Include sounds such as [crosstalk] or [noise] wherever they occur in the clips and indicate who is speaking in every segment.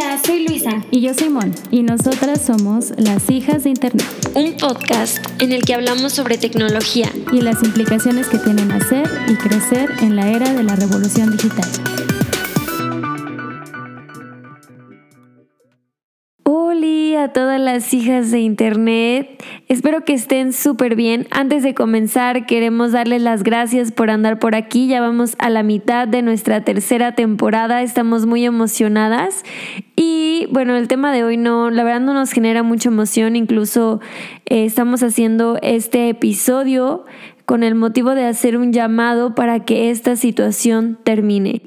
Speaker 1: Hola, soy Luisa.
Speaker 2: Y yo soy Mon. Y nosotras somos las hijas de Internet.
Speaker 1: Un podcast en el que hablamos sobre tecnología.
Speaker 2: Y las implicaciones que tienen hacer y crecer en la era de la revolución digital.
Speaker 1: A todas las hijas de Internet. Espero que estén súper bien. Antes de comenzar, queremos darles las gracias por andar por aquí. Ya vamos a la mitad de nuestra tercera temporada. Estamos muy emocionadas. Y bueno, el tema de hoy no, la verdad no nos genera mucha emoción. Incluso eh, estamos haciendo este episodio con el motivo de hacer un llamado para que esta situación termine.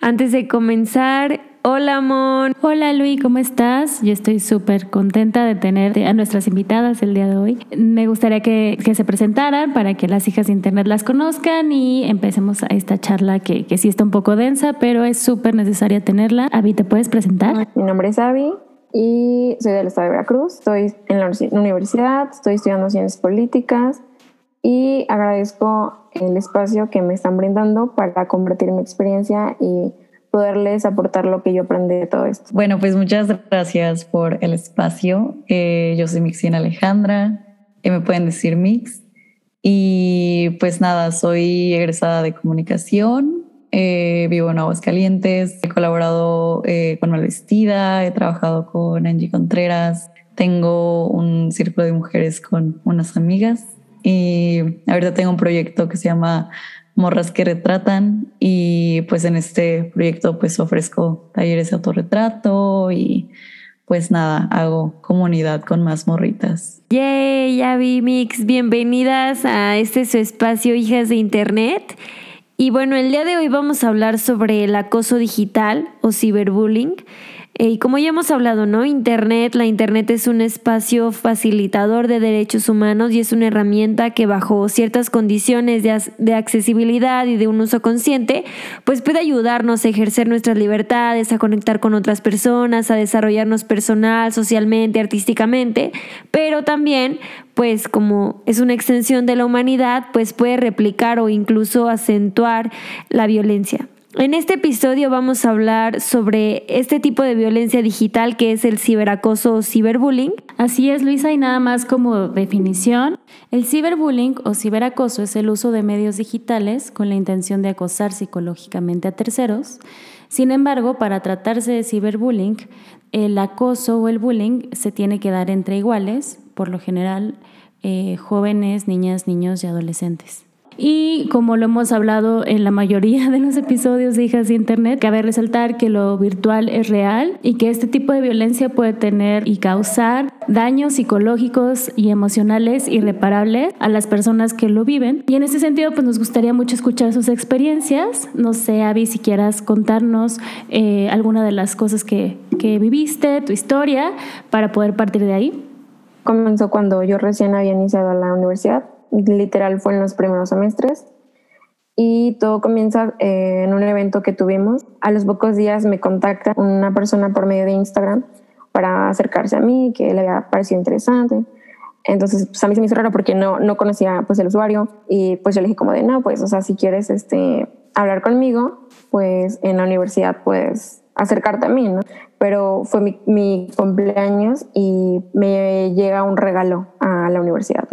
Speaker 1: Antes de comenzar, Hola, Mon.
Speaker 2: Hola, Luis, ¿cómo estás? Yo estoy súper contenta de tener a nuestras invitadas el día de hoy. Me gustaría que, se presentaran para que las hijas de Internet las conozcan y empecemos a esta charla que, que sí está un poco densa, pero es súper necesaria tenerla. Avi, ¿te puedes presentar?
Speaker 3: Mi nombre es Avi y soy del estado de Veracruz. Estoy en la universidad, estoy estudiando ciencias políticas y agradezco el espacio que me están brindando para compartir mi experiencia y poderles aportar lo que yo aprendí de todo esto.
Speaker 4: Bueno, pues muchas gracias por el espacio. Eh, yo soy Mixina Alejandra, eh, me pueden decir Mix. Y pues nada, soy egresada de comunicación, eh, vivo en Aguascalientes, he colaborado con Malvestida, he trabajado con Angie Contreras, tengo un círculo de mujeres con unas amigas y ahorita tengo un proyecto que se llama morras que retratan y pues en este proyecto pues ofrezco talleres de autorretrato y pues nada, hago comunidad con más morritas.
Speaker 1: Yay, Yavi Mix, bienvenidas a este su espacio Hijas de Internet. Y bueno, el día de hoy vamos a hablar sobre el acoso digital o ciberbullying. Eh, y como ya hemos hablado, ¿no? Internet, la Internet es un espacio facilitador de derechos humanos y es una herramienta que bajo ciertas condiciones de, de, accesibilidad y de un uso consciente, pues puede ayudarnos a ejercer nuestras libertades, a conectar con otras personas, a desarrollarnos personal, socialmente, artísticamente, pero también, pues como es una extensión de la humanidad, pues puede replicar o incluso acentuar la violencia. En este episodio vamos a hablar sobre este tipo de violencia digital que es el ciberacoso o ciberbullying.
Speaker 2: Así es, Luisa, y nada más como definición, el ciberbullying o ciberacoso es el uso de medios digitales con la intención de acosar psicológicamente a terceros. Sin embargo, para tratarse de ciberbullying, el acoso o el bullying se tiene que dar entre iguales, por lo general eh, jóvenes, niñas, niños y adolescentes. Y como lo hemos hablado en la mayoría de los episodios de Hijas de Internet, cabe resaltar que lo virtual es real y que este tipo de violencia puede tener y causar daños psicológicos y emocionales irreparables a las personas que lo viven. Y en ese sentido, pues nos gustaría mucho escuchar sus experiencias. No sé, Avi, si quieras contarnos eh, alguna de las cosas que, que viviste, tu historia, para poder partir de ahí.
Speaker 3: Comenzó cuando yo recién había iniciado la universidad literal fue en los primeros semestres. Y todo comienza eh, en un evento que tuvimos. A los pocos días me contacta una persona por medio de Instagram para acercarse a mí, que le había parecido interesante. Entonces, pues a mí se me hizo raro porque no, no conocía pues el usuario y pues yo le dije como de, no, pues, o sea, si quieres este, hablar conmigo, pues en la universidad puedes acercarte a mí, ¿no? Pero fue mi, mi cumpleaños y me llega un regalo a la universidad.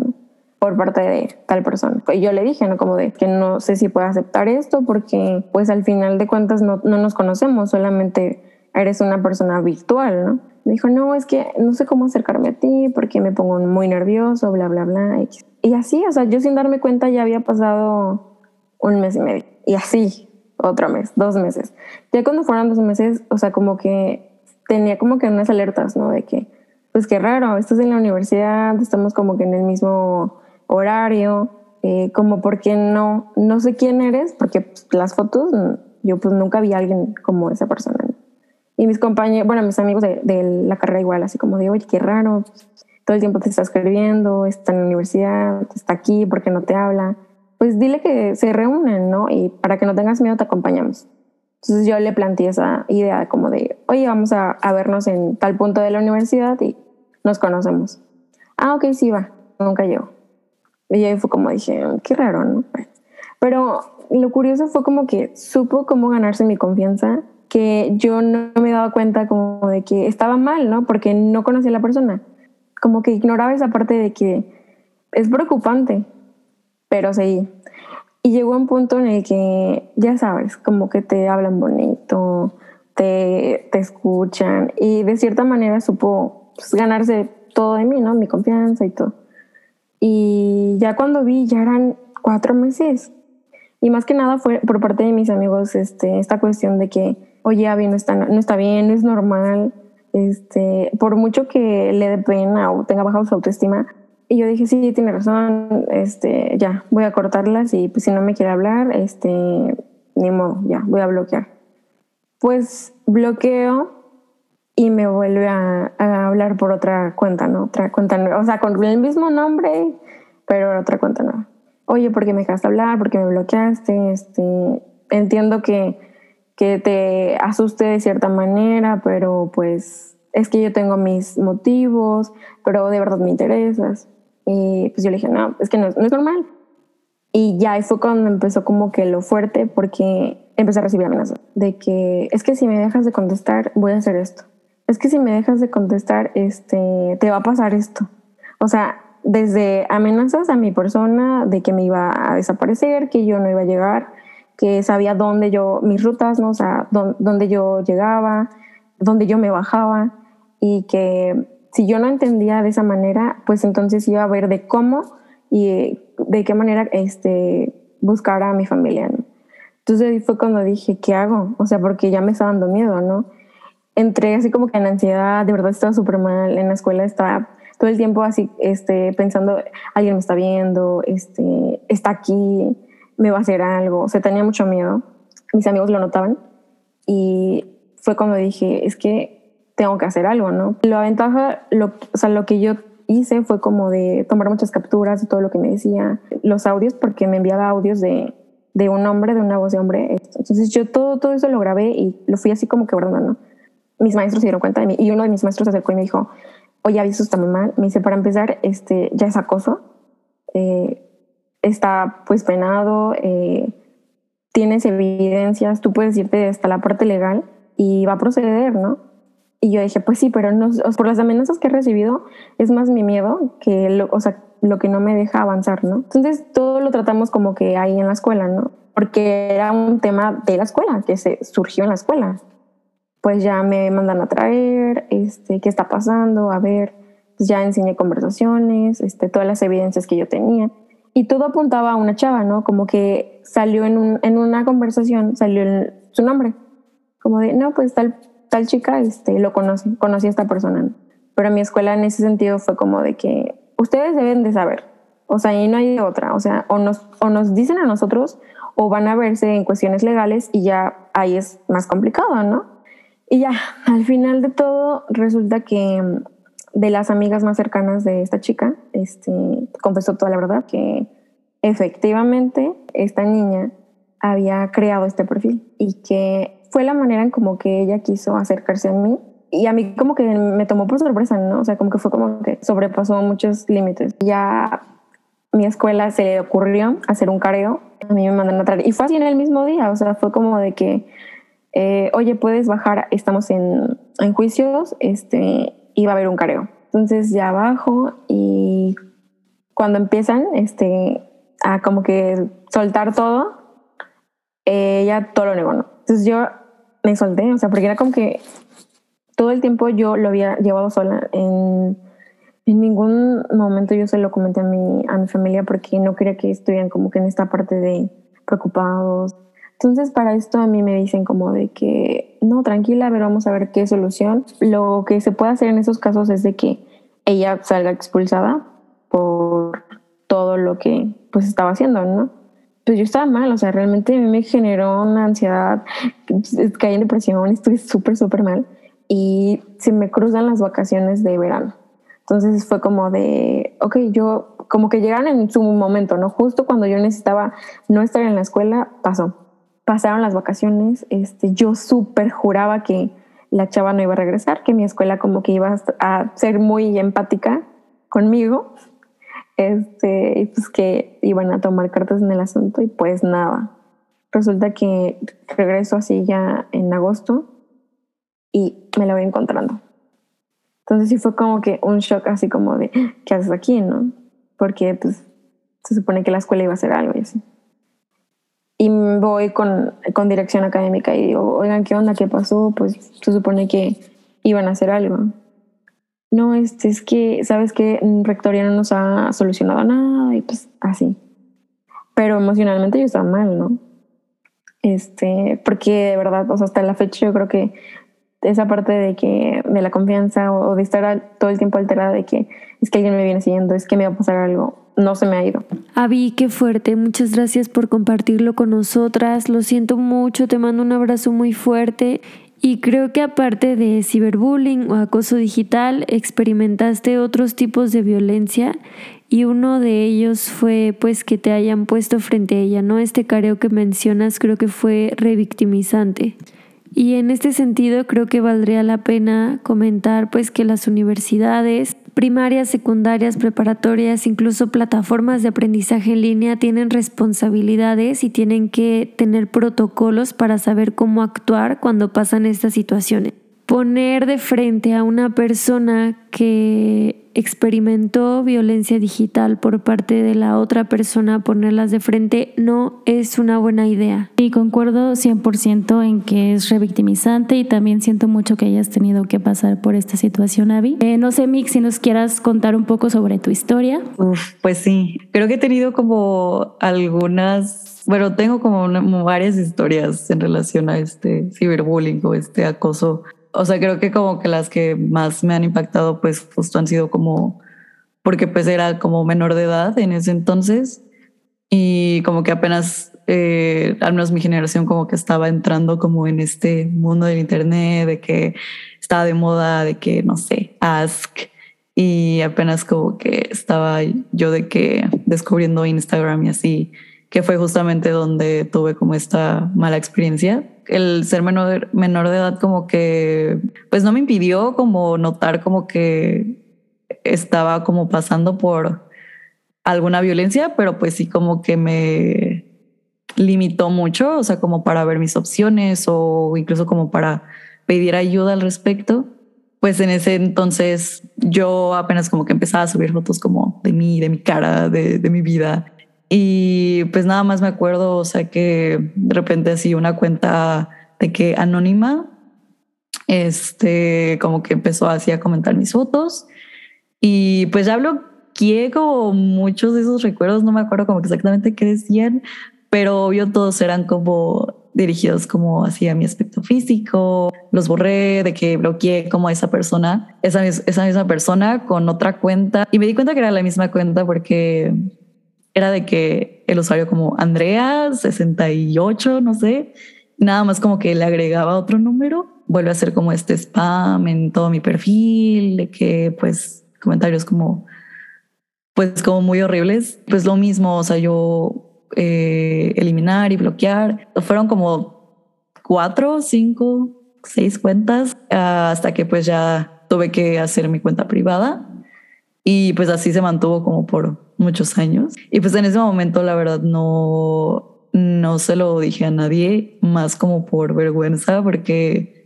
Speaker 3: Por parte de tal persona. Y yo le dije, ¿no? Como de que no sé si puedo aceptar esto porque pues al final de cuentas no, no nos conocemos, solamente eres una persona virtual, ¿no? Me dijo, no, es que no sé cómo acercarme a ti porque me pongo muy nervioso, bla, bla, bla. Y así, o sea, yo sin darme cuenta ya había pasado un mes y medio. Y así, otro mes, dos meses. Ya cuando fueron dos meses, o sea, como que tenía como que unas alertas, ¿no? De que, pues qué raro, estás en la universidad, estamos como que en el mismo horario, eh, como porque no, no sé quién eres, porque pues, las fotos, yo pues nunca vi a alguien como esa persona. Y mis compañeros, bueno, mis amigos de, de, la carrera igual, así como de, oye, qué raro, todo el tiempo te está escribiendo, está en la universidad, está aquí, ¿por qué no te habla? Pues dile que se reúnen, ¿no? Y para que no tengas miedo te acompañamos. Entonces yo le planteé esa idea como de, oye, vamos a, a vernos en tal punto de la universidad y nos conocemos. Ah, ok, sí, va. Nunca llegó. Y ahí fue como dije, qué raro, ¿no? Pero lo curioso fue como que supo cómo ganarse mi confianza, que yo no me daba cuenta como de que estaba mal, ¿no? Porque no conocía a la persona. Como que ignoraba esa parte de que es preocupante, pero seguí. Y llegó un punto en el que, ya sabes, como que te hablan bonito, te, te escuchan y de cierta manera supo pues, ganarse todo de mí, ¿no? Mi confianza y todo. Y ya cuando vi, ya eran cuatro meses. Y más que nada fue por parte de mis amigos este, esta cuestión de que, oye, Abby, no está, no está bien, no es normal. Este, por mucho que le dé pena o tenga baja su autoestima, y yo dije, sí, tiene razón, este, ya, voy a cortarlas y pues si no me quiere hablar, este, ni modo, ya, voy a bloquear. Pues bloqueo y me vuelve a, hablar por otra cuenta, ¿no? Otra cuenta, o sea, con el mismo nombre, pero otra cuenta no. Oye, ¿por qué me dejaste hablar? ¿Por qué me bloqueaste? Este, entiendo que, que te asuste de cierta manera, pero pues es que yo tengo mis motivos, pero de verdad me interesas. Y pues yo le dije, no, es que no, no es normal. Y ya fue cuando empezó como que lo fuerte porque empecé a recibir amenazas de que es que si me dejas de contestar voy a hacer esto. Es que si me dejas de contestar este te va a pasar esto. O sea, desde amenazas a mi persona de que me iba a desaparecer, que yo no iba a llegar, que sabía dónde yo mis rutas, no, o sea, dónde yo llegaba, dónde yo me bajaba y que si yo no entendía de esa manera, pues entonces iba a ver de cómo y de qué manera este, buscar a mi familia. Entonces fue cuando dije, ¿qué hago? O sea, porque ya me estaba dando miedo, ¿no? Entré así como que en ansiedad, de verdad estaba súper mal, en la escuela estaba todo el tiempo así este, pensando, alguien me está viendo, este, está aquí, me va a hacer algo, o sea, tenía mucho miedo. Mis amigos lo notaban y fue cuando dije, es que tengo que hacer algo, ¿no? La ventaja, lo, o sea, lo que yo hice fue como de tomar muchas capturas de todo lo que me decía, los audios, porque me enviaba audios de, de un hombre, de una voz de hombre. Entonces yo todo, todo eso lo grabé y lo fui así como que ¿no? Mis maestros se dieron cuenta de mí y uno de mis maestros se acercó y me dijo, oye, aviso está muy mal. Me dice, para empezar, este, ya es acoso, eh, está pues penado, eh, tienes evidencias, tú puedes irte hasta la parte legal y va a proceder, ¿no? Y yo dije, pues sí, pero no, por las amenazas que he recibido es más mi miedo que lo, o sea, lo que no me deja avanzar, ¿no? Entonces todo lo tratamos como que ahí en la escuela, ¿no? Porque era un tema de la escuela, que se surgió en la escuela. Pues ya me mandan a traer, este, qué está pasando, a ver, pues ya enseñé conversaciones, este, todas las evidencias que yo tenía. Y todo apuntaba a una chava, ¿no? Como que salió en, un, en una conversación, salió su nombre. Como de, no, pues tal tal chica este, lo conoce, conocí a esta persona. Pero mi escuela en ese sentido fue como de que ustedes deben de saber, o sea, ahí no hay otra, o sea, o nos, o nos dicen a nosotros o van a verse en cuestiones legales y ya ahí es más complicado, ¿no? Y ya, al final de todo, resulta que mm, de las amigas más cercanas de esta chica, este, confesó toda la verdad, que efectivamente esta niña había creado este perfil y que fue la manera en como que ella quiso acercarse a mí y a mí como que me tomó por sorpresa, ¿no? O sea, como que fue como que sobrepasó muchos límites. Ya mi escuela se le ocurrió hacer un careo, a mí me mandan a traer y fue así en el mismo día, o sea, fue como de que, eh, oye, puedes bajar, estamos en, en juicios, este, y va a haber un careo. Entonces ya bajo y cuando empiezan, este, a como que soltar todo, ella todo lo negó. Entonces yo me solté, o sea, porque era como que todo el tiempo yo lo había llevado sola. En, en ningún momento yo se lo comenté a mi, a mi familia porque no quería que estuvieran como que en esta parte de preocupados. Entonces para esto a mí me dicen como de que no, tranquila, a ver, vamos a ver qué solución. Lo que se puede hacer en esos casos es de que ella salga expulsada por todo lo que pues estaba haciendo, ¿no? pues yo estaba mal, o sea, realmente a mí me generó una ansiedad, caí en depresión, estoy súper, súper mal y se me cruzan las vacaciones de verano. Entonces fue como de, ok, yo como que llegaron en su momento, ¿no? Justo cuando yo necesitaba no estar en la escuela, pasó. Pasaron las vacaciones, este, yo súper juraba que la chava no iba a regresar, que mi escuela como que iba a ser muy empática conmigo este, y pues que iban a tomar cartas en el asunto y pues nada. Resulta que regreso así ya en agosto y me la voy encontrando. Entonces sí fue como que un shock así como de, ¿qué haces aquí, no? Porque pues se supone que la escuela iba a hacer algo y así. Y voy con, con dirección académica y digo, oigan, ¿qué onda? ¿Qué pasó? Pues se supone que iban a hacer algo. No, este es que, ¿sabes que Rectoría no nos ha solucionado nada y pues así. Pero emocionalmente yo estaba mal, ¿no? Este, porque de verdad, hasta la fecha yo creo que esa parte de que de la confianza o, de estar todo el tiempo alterada de que es que alguien me viene siguiendo, es que me va a pasar algo, no se me ha ido.
Speaker 1: Avi, qué fuerte. Muchas gracias por compartirlo con nosotras. Lo siento mucho, te mando un abrazo muy fuerte. Y creo que aparte de ciberbullying o acoso digital, experimentaste otros tipos de violencia y uno de ellos fue pues que te hayan puesto frente a ella, ¿no? Este careo que mencionas creo que fue revictimizante. Y en este sentido creo que valdría la pena comentar pues que las universidades primarias, secundarias, preparatorias, incluso plataformas de aprendizaje en línea tienen responsabilidades y tienen que tener protocolos para saber cómo actuar cuando pasan estas situaciones poner de frente a una persona que experimentó violencia digital por parte de la otra persona, ponerlas de frente, no es una buena idea.
Speaker 2: Y concuerdo 100% en que es revictimizante y también siento mucho que hayas tenido que pasar por esta situación, Avi. Eh, no sé, Mix, si nos quieras contar un poco sobre tu historia.
Speaker 4: Uf, pues sí, creo que he tenido como algunas, bueno, tengo como, como varias historias en relación a este ciberbullying o este acoso o sea, creo que como que las que más me han impactado, pues justo han sido como, porque pues era como menor de edad en ese entonces y como que apenas, eh, al menos mi generación como que estaba entrando como en este mundo del internet, de que estaba de moda, de que, no sé, Ask y apenas como que estaba yo de que descubriendo Instagram y así, que fue justamente donde tuve como esta mala experiencia el ser menor, menor de edad como que, pues no me impidió como notar como que estaba como pasando por alguna violencia, pero pues sí como que me limitó mucho, o sea, como para ver mis opciones o incluso como para pedir ayuda al respecto. Pues en ese entonces yo apenas como que empezaba a subir fotos como de mí, de mi cara, de, de mi vida. Y pues nada más me acuerdo, o sea, que de repente así una cuenta de que anónima, este, como que empezó así a comentar mis fotos. Y pues ya bloqueé como muchos de esos recuerdos, no me acuerdo como exactamente qué decían, pero obvio todos eran como dirigidos como hacia mi aspecto físico, los borré de que bloqueé como a esa persona, esa, esa misma persona con otra cuenta y me di cuenta que era la misma cuenta porque era de que el usuario como Andrea 68, no sé, nada más como que le agregaba otro número, vuelve a ser como este spam en todo mi perfil, de que pues comentarios como pues como muy horribles, pues lo mismo, o sea, yo eh, eliminar y bloquear, fueron como cuatro, cinco, seis cuentas hasta que pues ya tuve que hacer mi cuenta privada. Y pues así se mantuvo como por muchos años. Y pues en ese momento la verdad no, no se lo dije a nadie, más como por vergüenza, porque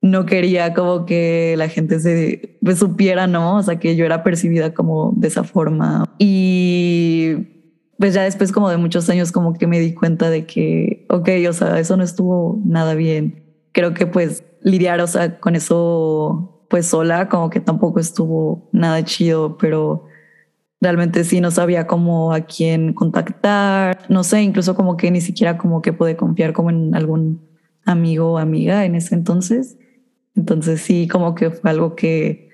Speaker 4: no quería como que la gente se pues, supiera, ¿no? O sea, que yo era percibida como de esa forma. Y pues ya después como de muchos años como que me di cuenta de que, ok, o sea, eso no estuvo nada bien. Creo que pues lidiar, o sea, con eso pues sola, como que tampoco estuvo nada chido, pero realmente sí no sabía cómo a quién contactar, no sé, incluso como que ni siquiera como que pude confiar como en algún amigo o amiga en ese entonces. Entonces sí, como que fue algo que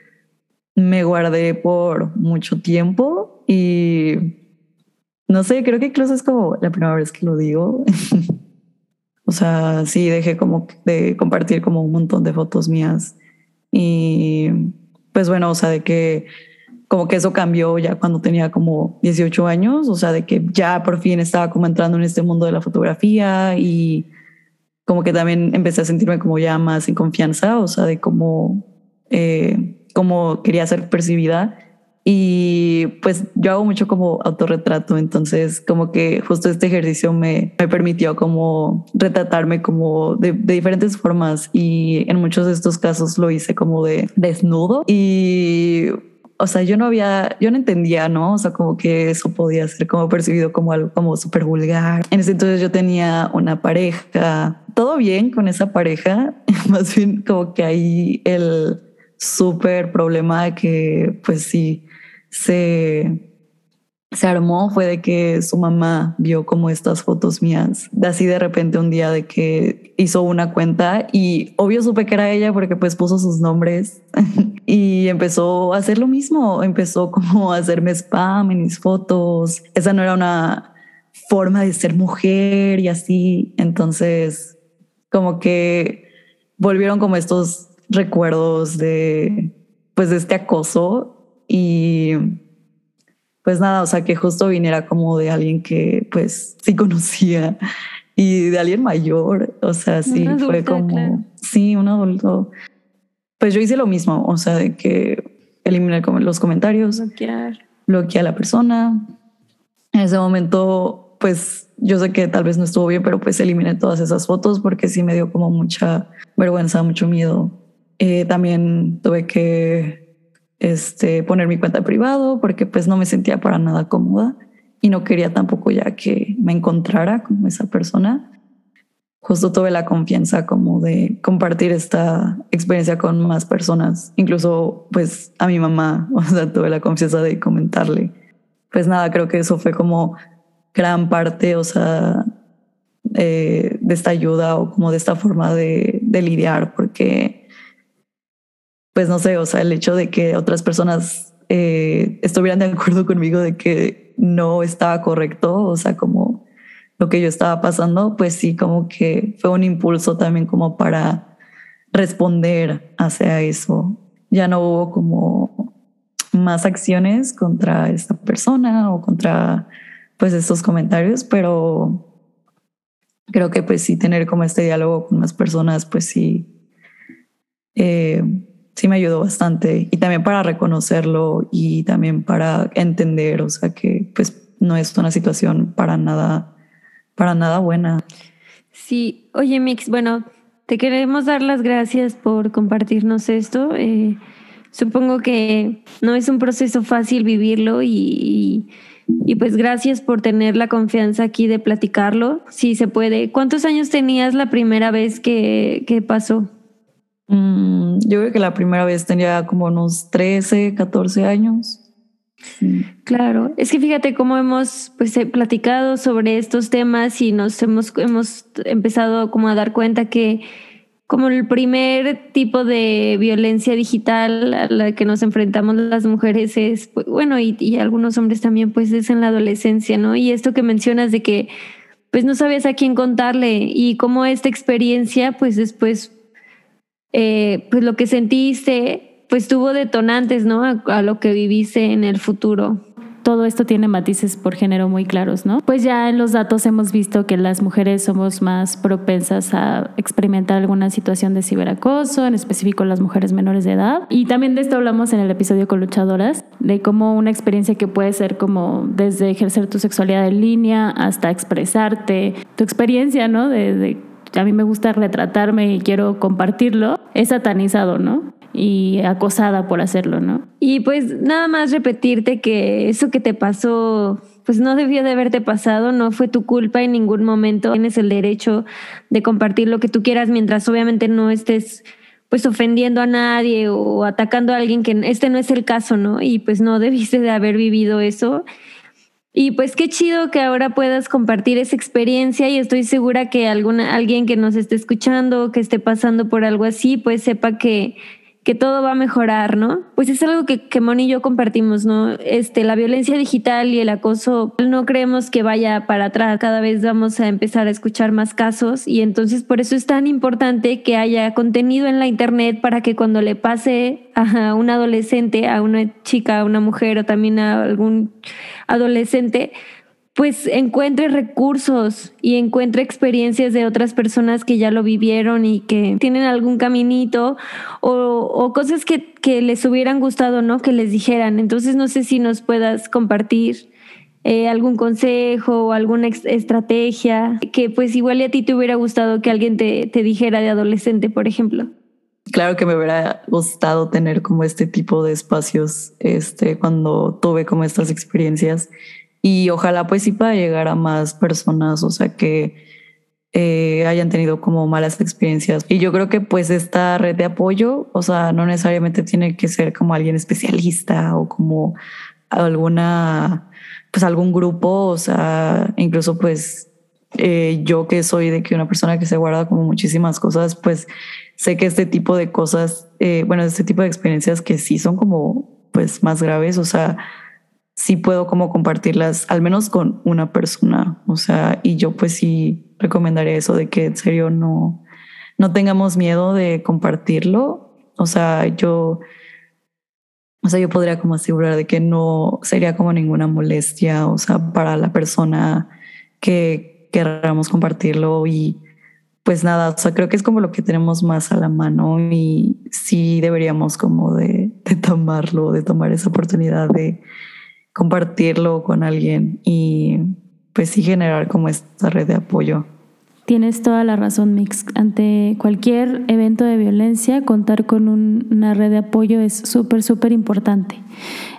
Speaker 4: me guardé por mucho tiempo y no sé, creo que incluso es como la primera vez que lo digo. [laughs] o sea, sí, dejé como de compartir como un montón de fotos mías y pues bueno, o sea, de que como que eso cambió ya cuando tenía como 18 años, o sea, de que ya por fin estaba como entrando en este mundo de la fotografía y como que también empecé a sentirme como ya más en confianza, o sea, de cómo, eh, cómo quería ser percibida. Y pues yo hago mucho como autorretrato, entonces como que justo este ejercicio me, me permitió como retratarme como de, de, diferentes formas y en muchos de estos casos lo hice como de desnudo. Y o sea, yo no había, yo no entendía, ¿no? O sea, como que eso podía ser como percibido como algo como súper vulgar. En ese entonces yo tenía una pareja, todo bien con esa pareja, [laughs] más bien como que ahí el súper problema de que pues sí se se armó fue de que su mamá vio como estas fotos mías, de así de repente un día de que hizo una cuenta y obvio supe que era ella porque pues puso sus nombres [laughs] y empezó a hacer lo mismo, empezó como a hacerme spam en mis fotos. Esa no era una forma de ser mujer y así, entonces como que volvieron como estos recuerdos de pues de este acoso y pues nada, o sea, que justo viniera como de alguien que pues sí conocía y de alguien mayor, o sea, sí, fue como, sí, un adulto. Pues yo hice lo mismo, o sea, de que eliminar los comentarios, bloquear. bloquear a la persona. En ese momento, pues yo sé que tal vez no estuvo bien, pero pues eliminé todas esas fotos porque sí me dio como mucha vergüenza, mucho miedo. Eh, también tuve que este, poner mi cuenta privado porque pues no me sentía para nada cómoda y no quería tampoco ya que me encontrara como esa persona. Justo tuve la confianza como de compartir esta experiencia con más personas, incluso pues a mi mamá, [laughs] o sea, tuve la confianza de comentarle. Pues nada, creo que eso fue como gran parte, o sea, eh, de esta ayuda o como de esta forma de, de lidiar, porque pues no sé, o sea, el hecho de que otras personas eh, estuvieran de acuerdo conmigo de que no estaba correcto, o sea, como lo que yo estaba pasando, pues sí, como que fue un impulso también como para responder hacia eso. Ya no hubo como más acciones contra esta persona o contra pues estos comentarios, pero creo que pues sí tener como este diálogo con más personas, pues sí, eh, sí me ayudó bastante y también para reconocerlo y también para entender, o sea, que pues no es una situación para nada, para nada buena.
Speaker 1: Sí, oye Mix, bueno, te queremos dar las gracias por compartirnos esto. Eh, supongo que no es un proceso fácil vivirlo y, y, pues gracias por tener la confianza aquí de platicarlo, si se puede. ¿Cuántos años tenías la primera vez que, que pasó?
Speaker 4: Mm, yo creo que la primera vez tenía como unos 13, 14 años.
Speaker 1: Claro, es que fíjate cómo hemos pues platicado sobre estos temas y nos hemos, hemos empezado como a dar cuenta que como el primer tipo de violencia digital a la que nos enfrentamos las mujeres es, pues, bueno, y, y, algunos hombres también, pues es en la adolescencia, ¿no? Y esto que mencionas de que pues no sabías a quién contarle y cómo esta experiencia pues después eh, pues lo que sentiste, pues tuvo detonantes, ¿no? A, lo que viviste en el futuro
Speaker 2: todo esto tiene matices por género muy claros, ¿no? Pues ya en los datos hemos visto que las mujeres somos más propensas a experimentar alguna situación de ciberacoso, en específico las mujeres menores de edad. Y también de esto hablamos en el episodio con luchadoras, de cómo una experiencia que puede ser como desde ejercer tu sexualidad en línea hasta expresarte, tu experiencia, ¿no? de, a mí me gusta retratarme y quiero compartirlo, es satanizado, ¿no? Y acosada por hacerlo, ¿no?
Speaker 1: Y pues nada más repetirte que eso que te pasó, pues no debió de haberte pasado, no fue tu culpa en ningún momento. Tienes el derecho de compartir lo que tú quieras mientras obviamente no estés pues ofendiendo a nadie o atacando a alguien que este no es el caso, ¿no? Y pues no debiste de haber vivido eso y pues qué chido que ahora puedas compartir esa experiencia y estoy segura que alguna, alguien que nos esté escuchando, que esté pasando por algo así, pues sepa que, que todo va a mejorar, ¿no? Pues es algo que, que Moni y yo compartimos, ¿no? Este, la violencia digital y el acoso, no creemos que vaya para atrás, cada vez vamos a empezar a escuchar más casos y entonces por eso es tan importante que haya contenido en la internet para que cuando le pase a un adolescente, a una chica, a una mujer o también a algún adolescente, pues encuentre recursos y encuentre experiencias de otras personas que ya lo vivieron y que tienen algún caminito o, cosas que, que, les hubieran gustado, ¿no? Que les dijeran. Entonces no sé si nos puedas compartir eh, algún consejo o alguna estrategia que pues igual a ti te hubiera gustado que alguien te, te dijera de adolescente, por ejemplo.
Speaker 4: Claro que me hubiera gustado tener como este tipo de espacios este, cuando tuve como estas experiencias y ojalá pues sí pueda llegar a más personas, o sea, que eh, hayan tenido como malas experiencias. Y yo creo que pues esta red de apoyo, o sea, no necesariamente tiene que ser como alguien especialista o como alguna, pues algún grupo, o sea, incluso pues eh, yo que soy de que una persona que se guarda como muchísimas cosas, pues sé que este tipo de cosas, eh, bueno, este tipo de experiencias que sí son como pues más graves, o sea, sí puedo como compartirlas, al menos con una persona. O sea, y yo pues sí recomendaría eso de que en serio no, no tengamos miedo de compartirlo. O sea, yo, o sea, yo podría como asegurar de que no sería como ninguna molestia, o sea, para la persona que queramos compartirlo y pues nada, o sea, creo que es como lo que tenemos más a la mano y sí deberíamos como de, de tomarlo, de tomar esa oportunidad de, compartirlo con alguien y pues sí generar como esta red de apoyo.
Speaker 2: Tienes toda la razón, Mix. Ante cualquier evento de violencia, contar con una red de apoyo es súper, súper importante.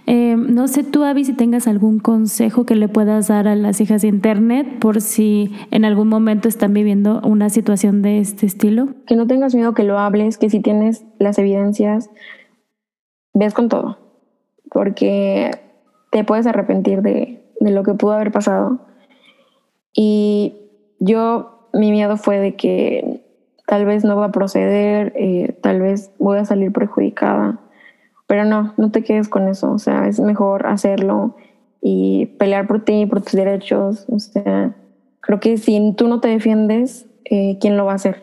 Speaker 2: Eh, no sé tú, Avi, si tengas algún consejo que le puedas dar a las hijas de Internet por si en algún momento están viviendo una situación de este estilo.
Speaker 3: Que no tengas miedo que lo hables, que si tienes las evidencias, ves con todo. Porque te puedes arrepentir de, lo que pudo haber pasado. Y yo, mi miedo fue de que tal vez no va a proceder, eh, tal vez voy a salir perjudicada. Pero no, no te quedes con eso. O sea, es mejor hacerlo y pelear por ti, por tus derechos. O sea, creo que si tú no te defiendes, eh, ¿quién lo va a hacer?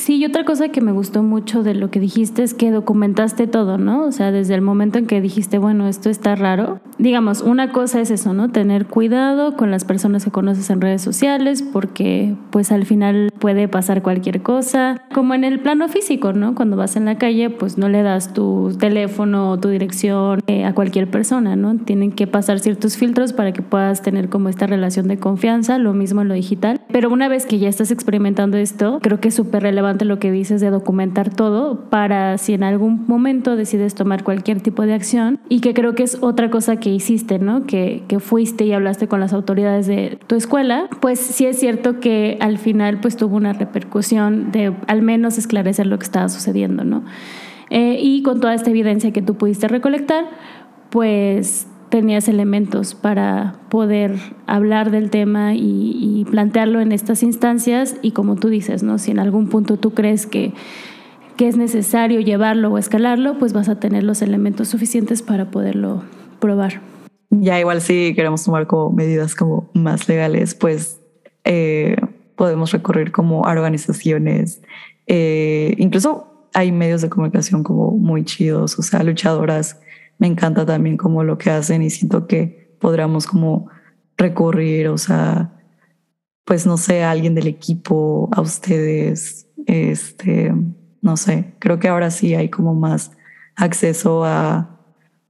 Speaker 2: Sí, y otra cosa que me gustó mucho de lo que dijiste es que documentaste todo, ¿no? O sea, desde el momento en que dijiste, bueno, esto está raro. Digamos, una cosa es eso, ¿no? Tener cuidado con las personas que conoces en redes sociales porque pues al final puede pasar cualquier cosa. Como en el plano físico, ¿no? Cuando vas en la calle, pues no le das tu teléfono o tu dirección eh, a cualquier persona, ¿no? Tienen que pasar ciertos filtros para que puedas tener como esta relación de confianza, lo mismo en lo digital. Pero una vez que ya estás experimentando esto, creo que es súper relevante lo que dices de documentar todo para si en algún momento decides tomar cualquier tipo de acción y que creo que es otra cosa que hiciste, ¿no? Que, que fuiste y hablaste con las autoridades de tu escuela, pues sí es cierto que al final pues tuvo una repercusión de al menos esclarecer lo que estaba sucediendo, ¿no? Eh, y con toda esta evidencia que tú pudiste recolectar, pues tenías elementos para poder hablar del tema y, plantearlo en estas instancias y como tú dices, ¿no? si en algún punto tú crees que, que es necesario llevarlo o escalarlo, pues vas a tener los elementos suficientes para poderlo probar.
Speaker 4: Ya igual si queremos tomar como medidas como más legales, pues eh, podemos recurrir como a organizaciones, eh, incluso hay medios de comunicación como muy chidos, o sea, luchadoras me encanta también como lo que hacen y siento que podríamos como recurrir, o sea, pues no sé, a alguien del equipo, a ustedes, este, no sé, creo que ahora sí hay como más acceso a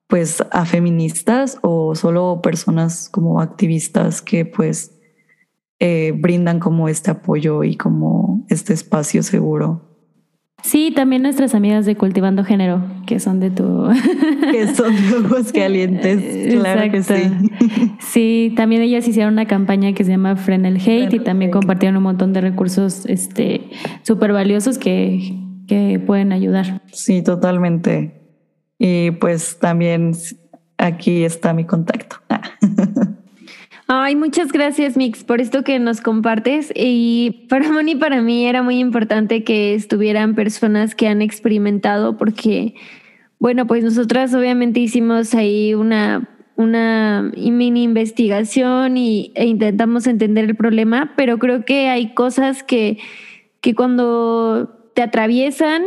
Speaker 4: pues a feministas o solo personas como activistas que pues eh, brindan como este apoyo y como este espacio seguro.
Speaker 2: Sí, también nuestras amigas de Cultivando Género, que son de tu... [laughs]
Speaker 4: que son de calientes, claro que sí.
Speaker 2: Sí, también ellas hicieron una campaña que se llama Fren el Hate y también compartieron un montón de recursos este súper valiosos que, que pueden ayudar.
Speaker 4: Sí, totalmente. Y pues también aquí está mi contacto.
Speaker 1: Ay, muchas gracias, Mix, por esto que nos compartes. Y para Moni para mí era muy importante que estuvieran personas que han experimentado, porque, bueno, pues nosotras obviamente hicimos ahí una, una mini investigación y, e intentamos entender el problema, pero creo que hay cosas que, que cuando te atraviesan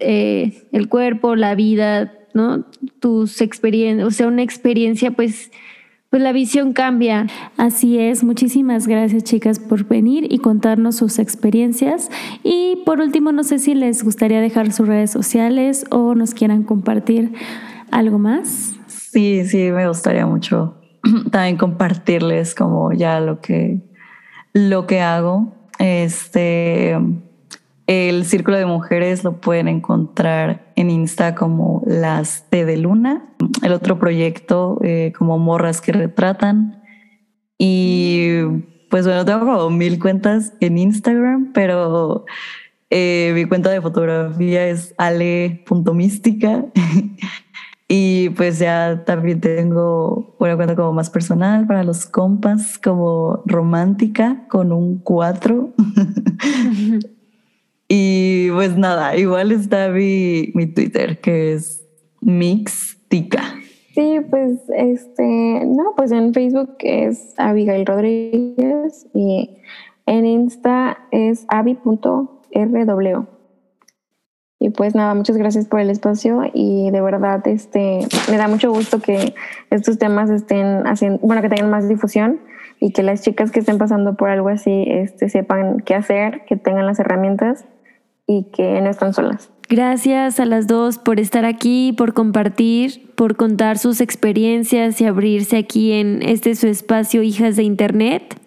Speaker 1: eh, el cuerpo, la vida, ¿no? Tus experiencias, o sea, una experiencia, pues pues la visión cambia.
Speaker 2: Así es, muchísimas gracias chicas por venir y contarnos sus experiencias. Y por último, no sé si les gustaría dejar sus redes sociales o nos quieran compartir algo más.
Speaker 4: Sí, sí, me gustaría mucho [clears throat] también compartirles como ya lo que, lo que hago. Este, el Círculo de Mujeres lo pueden encontrar en Insta como las T de Luna. El otro proyecto eh, como Morras que Retratan. Y pues bueno, tengo como mil cuentas en Instagram, pero eh, mi cuenta de fotografía es ale.mística. [laughs] Y pues ya también tengo una cuenta como más personal para los compas, como romántica, con un 4. [laughs] y pues nada, igual está mi, mi Twitter, que es Mixtica.
Speaker 3: Sí, pues este, no, pues en Facebook es Abigail Rodríguez y en Insta es avi.rw. Y pues nada, muchas gracias por el espacio y de verdad este me da mucho gusto que estos temas estén haciendo, bueno, que tengan más difusión y que las chicas que estén pasando por algo así este, sepan qué hacer, que tengan las herramientas y que no están solas.
Speaker 1: Gracias a las dos por estar aquí, por compartir, por contar sus experiencias y abrirse aquí en este su espacio Hijas de Internet.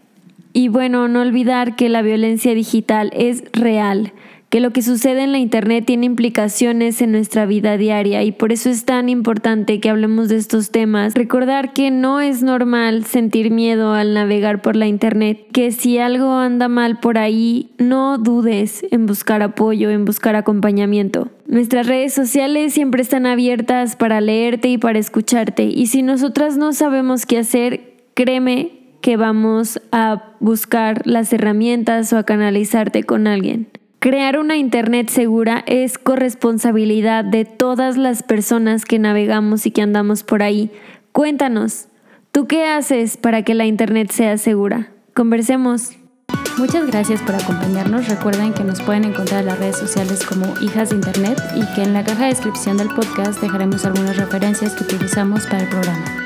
Speaker 1: Y bueno, no olvidar que la violencia digital es real que lo que sucede en la Internet tiene implicaciones en nuestra vida diaria y por eso es tan importante que hablemos de estos temas. Recordar que no es normal sentir miedo al navegar por la Internet, que si algo anda mal por ahí, no dudes en buscar apoyo, en buscar acompañamiento. Nuestras redes sociales siempre están abiertas para leerte y para escucharte y si nosotras no sabemos qué hacer, créeme que vamos a buscar las herramientas o a canalizarte con alguien. Crear una Internet segura es corresponsabilidad de todas las personas que navegamos y que andamos por ahí. Cuéntanos, ¿tú qué haces para que la Internet sea segura? Conversemos.
Speaker 2: Muchas gracias por acompañarnos. Recuerden que nos pueden encontrar en las redes sociales como Hijas de Internet y que en la caja de descripción del podcast dejaremos algunas referencias que utilizamos para el programa.